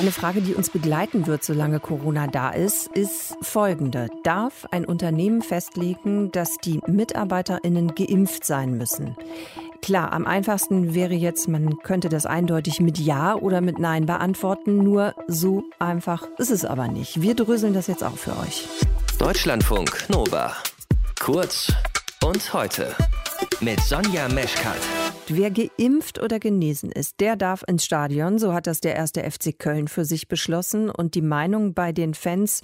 Eine Frage, die uns begleiten wird, solange Corona da ist, ist folgende. Darf ein Unternehmen festlegen, dass die MitarbeiterInnen geimpft sein müssen? Klar, am einfachsten wäre jetzt, man könnte das eindeutig mit Ja oder mit Nein beantworten. Nur so einfach ist es aber nicht. Wir dröseln das jetzt auch für euch. Deutschlandfunk Nova. Kurz und heute mit Sonja Meschkat. Wer geimpft oder genesen ist, der darf ins Stadion. So hat das der erste FC Köln für sich beschlossen. Und die Meinungen bei den Fans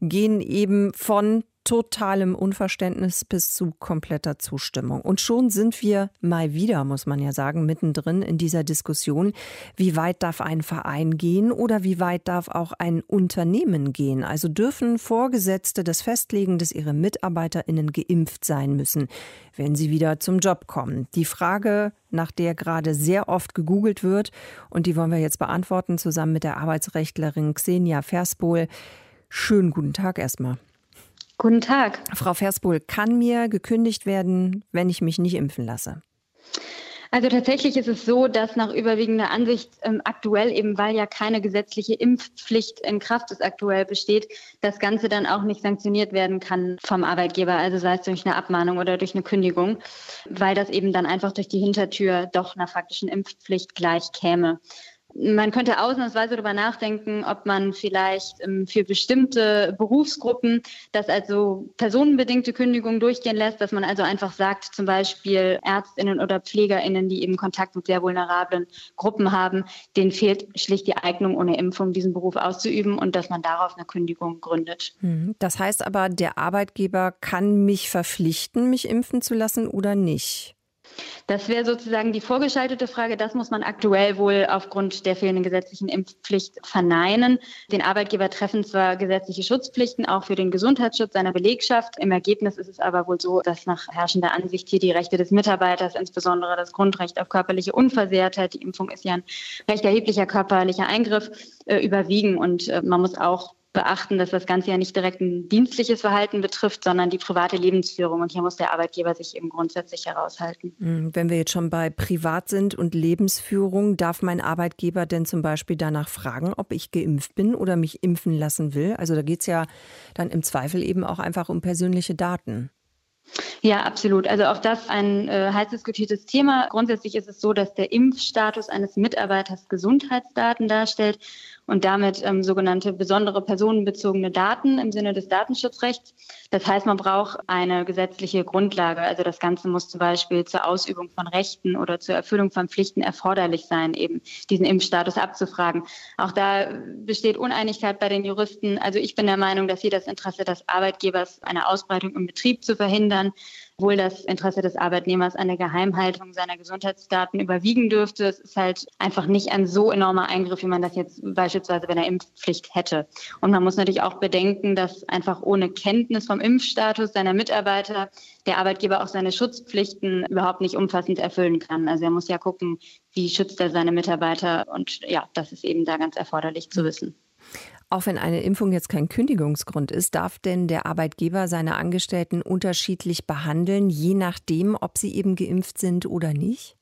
gehen eben von totalem Unverständnis bis zu kompletter Zustimmung. Und schon sind wir mal wieder, muss man ja sagen, mittendrin in dieser Diskussion. Wie weit darf ein Verein gehen oder wie weit darf auch ein Unternehmen gehen? Also dürfen Vorgesetzte das festlegen, dass ihre MitarbeiterInnen geimpft sein müssen, wenn sie wieder zum Job kommen? Die Frage, nach der gerade sehr oft gegoogelt wird und die wollen wir jetzt beantworten, zusammen mit der Arbeitsrechtlerin Xenia Verspohl. Schönen guten Tag erstmal. Guten Tag. Frau Verspohl, kann mir gekündigt werden, wenn ich mich nicht impfen lasse? Also tatsächlich ist es so, dass nach überwiegender Ansicht ähm, aktuell, eben weil ja keine gesetzliche Impfpflicht in Kraft ist aktuell besteht, das Ganze dann auch nicht sanktioniert werden kann vom Arbeitgeber, also sei es durch eine Abmahnung oder durch eine Kündigung, weil das eben dann einfach durch die Hintertür doch einer faktischen Impfpflicht gleich käme. Man könnte ausnahmsweise darüber nachdenken, ob man vielleicht ähm, für bestimmte Berufsgruppen das also personenbedingte Kündigung durchgehen lässt, dass man also einfach sagt, zum Beispiel Ärztinnen oder Pflegerinnen, die eben Kontakt mit sehr vulnerablen Gruppen haben, denen fehlt schlicht die Eignung, ohne Impfung diesen Beruf auszuüben und dass man darauf eine Kündigung gründet. Mhm. Das heißt aber, der Arbeitgeber kann mich verpflichten, mich impfen zu lassen oder nicht? Das wäre sozusagen die vorgeschaltete Frage. Das muss man aktuell wohl aufgrund der fehlenden gesetzlichen Impfpflicht verneinen. Den Arbeitgeber treffen zwar gesetzliche Schutzpflichten auch für den Gesundheitsschutz seiner Belegschaft. Im Ergebnis ist es aber wohl so, dass nach herrschender Ansicht hier die Rechte des Mitarbeiters, insbesondere das Grundrecht auf körperliche Unversehrtheit, die Impfung ist ja ein recht erheblicher körperlicher Eingriff, äh, überwiegen. Und äh, man muss auch beachten, dass das Ganze ja nicht direkt ein dienstliches Verhalten betrifft, sondern die private Lebensführung. Und hier muss der Arbeitgeber sich eben grundsätzlich heraushalten. Hm, wenn wir jetzt schon bei Privat sind und Lebensführung, darf mein Arbeitgeber denn zum Beispiel danach fragen, ob ich geimpft bin oder mich impfen lassen will? Also da geht es ja dann im Zweifel eben auch einfach um persönliche Daten. Ja, absolut. Also auch das ein äh, heiß diskutiertes Thema. Grundsätzlich ist es so, dass der Impfstatus eines Mitarbeiters Gesundheitsdaten darstellt und damit ähm, sogenannte besondere personenbezogene Daten im Sinne des Datenschutzrechts. Das heißt, man braucht eine gesetzliche Grundlage. Also das Ganze muss zum Beispiel zur Ausübung von Rechten oder zur Erfüllung von Pflichten erforderlich sein, eben diesen Impfstatus abzufragen. Auch da besteht Uneinigkeit bei den Juristen. Also ich bin der Meinung, dass hier das Interesse des Arbeitgebers, eine Ausbreitung im Betrieb zu verhindern, wohl das Interesse des Arbeitnehmers an der Geheimhaltung seiner Gesundheitsdaten überwiegen dürfte. Es ist halt einfach nicht ein so enormer Eingriff, wie man das jetzt beispielsweise bei einer Impfpflicht hätte. Und man muss natürlich auch bedenken, dass einfach ohne Kenntnis vom Impfstatus seiner Mitarbeiter der Arbeitgeber auch seine Schutzpflichten überhaupt nicht umfassend erfüllen kann. Also er muss ja gucken, wie schützt er seine Mitarbeiter. Und ja, das ist eben da ganz erforderlich zu wissen. Auch wenn eine Impfung jetzt kein Kündigungsgrund ist, darf denn der Arbeitgeber seine Angestellten unterschiedlich behandeln, je nachdem, ob sie eben geimpft sind oder nicht?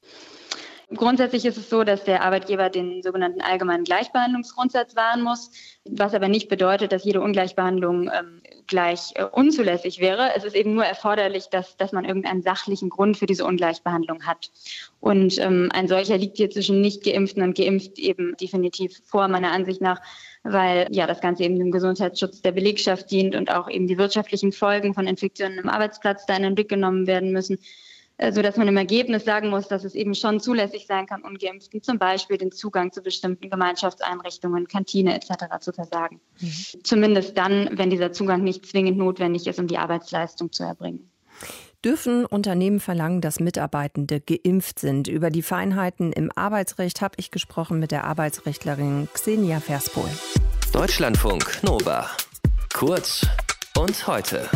Grundsätzlich ist es so, dass der Arbeitgeber den sogenannten allgemeinen Gleichbehandlungsgrundsatz wahren muss, was aber nicht bedeutet, dass jede Ungleichbehandlung ähm, gleich äh, unzulässig wäre. Es ist eben nur erforderlich, dass, dass man irgendeinen sachlichen Grund für diese Ungleichbehandlung hat. Und ähm, ein solcher liegt hier zwischen nicht geimpften und geimpft eben definitiv vor, meiner Ansicht nach weil ja das Ganze eben dem Gesundheitsschutz der Belegschaft dient und auch eben die wirtschaftlichen Folgen von Infektionen im Arbeitsplatz da in den Blick genommen werden müssen äh, so dass man im Ergebnis sagen muss, dass es eben schon zulässig sein kann, Ungeimpften zum Beispiel den Zugang zu bestimmten Gemeinschaftseinrichtungen, Kantine etc. zu versagen. Mhm. Zumindest dann, wenn dieser Zugang nicht zwingend notwendig ist, um die Arbeitsleistung zu erbringen. Dürfen Unternehmen verlangen, dass Mitarbeitende geimpft sind? Über die Feinheiten im Arbeitsrecht habe ich gesprochen mit der Arbeitsrechtlerin Xenia Verspol. Deutschlandfunk Nova. Kurz und heute.